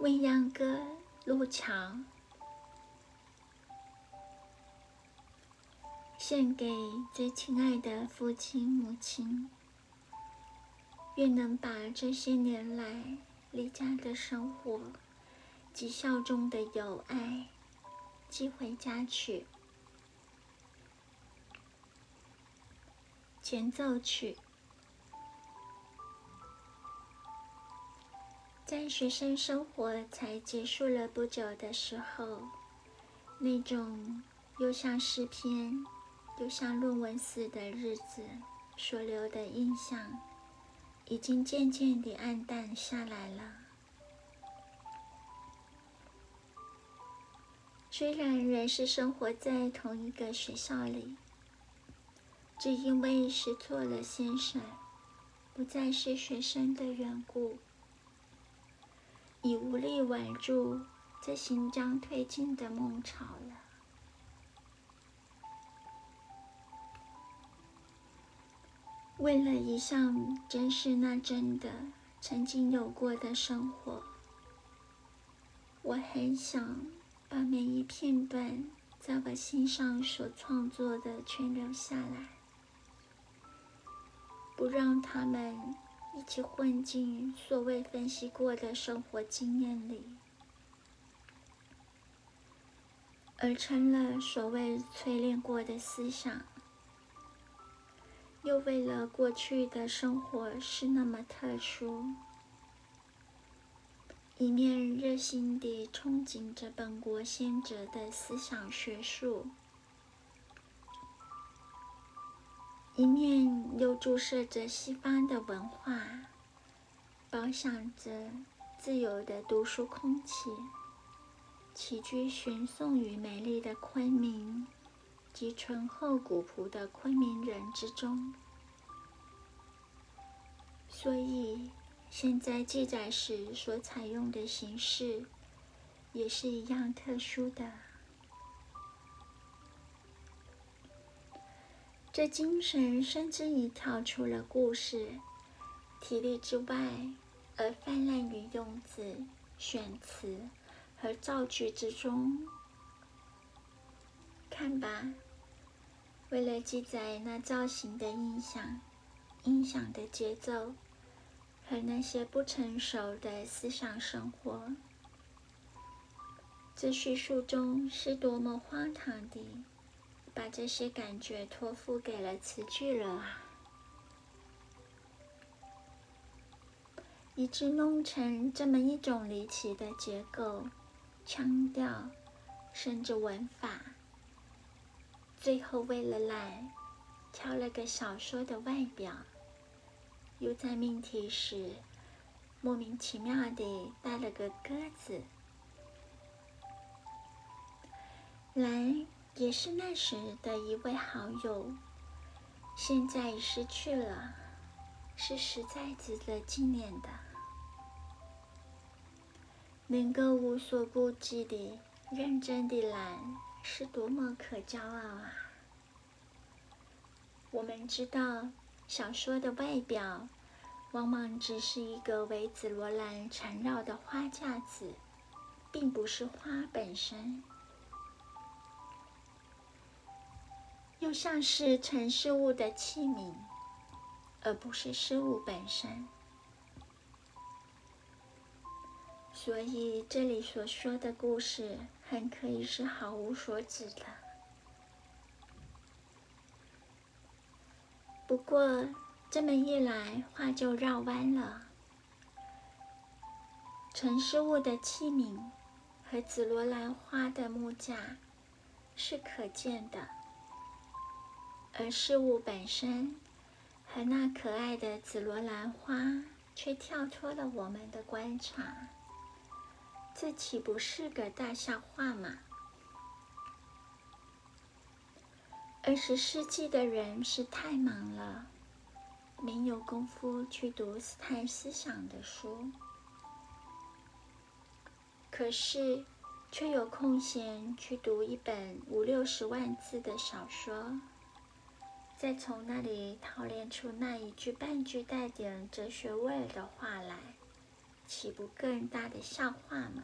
未央歌，路桥，献给最亲爱的父亲母亲。愿能把这些年来离家的生活及孝中的友爱寄回家去。前奏曲。在学生生活才结束了不久的时候，那种又像诗篇又像论文似的日子所留的印象，已经渐渐地暗淡下来了。虽然仍是生活在同一个学校里，只因为识错了先生，不再是学生的缘故。已无力挽住在新疆推进的梦潮了。为了一项真是那真的曾经有过的生活，我很想把每一片段在我心上所创作的全留下来，不让他们。一起混进所谓分析过的生活经验里，而成了所谓淬炼过的思想，又为了过去的生活是那么特殊，一面热心地憧憬着本国先哲的思想学术。一面又注射着西方的文化，饱享着自由的读书空气，起居寻颂于美丽的昆明及醇厚古朴的昆明人之中，所以现在记载时所采用的形式也是一样特殊的。这精神甚至已跳出了故事体力之外，而泛滥于用字、选词和造句之中。看吧，为了记载那造型的印象、音响的节奏和那些不成熟的思想生活，这叙述中是多么荒唐的！把这些感觉托付给了词句了啊，以致弄成这么一种离奇的结构、腔调，甚至文法。最后为了懒，挑了个小说的外表，又在命题时莫名其妙地带了个鸽子，来。也是那时的一位好友，现在已失去了，是实在值得纪念的。能够无所顾忌地认真地懒，是多么可骄傲啊！我们知道，小说的外表往往只是一个为紫罗兰缠绕的花架子，并不是花本身。又像是盛事物的器皿，而不是事物本身。所以这里所说的故事，很可以是毫无所指的。不过这么一来，话就绕弯了。盛事物的器皿和紫罗兰花的木架是可见的。而事物本身和那可爱的紫罗兰花，却跳脱了我们的观察。这岂不是个大笑话吗？二十世纪的人是太忙了，没有功夫去读斯泰思想的书，可是却有空闲去读一本五六十万字的小说。再从那里套练出那一句半句带点哲学味的话来，岂不更大的笑话吗？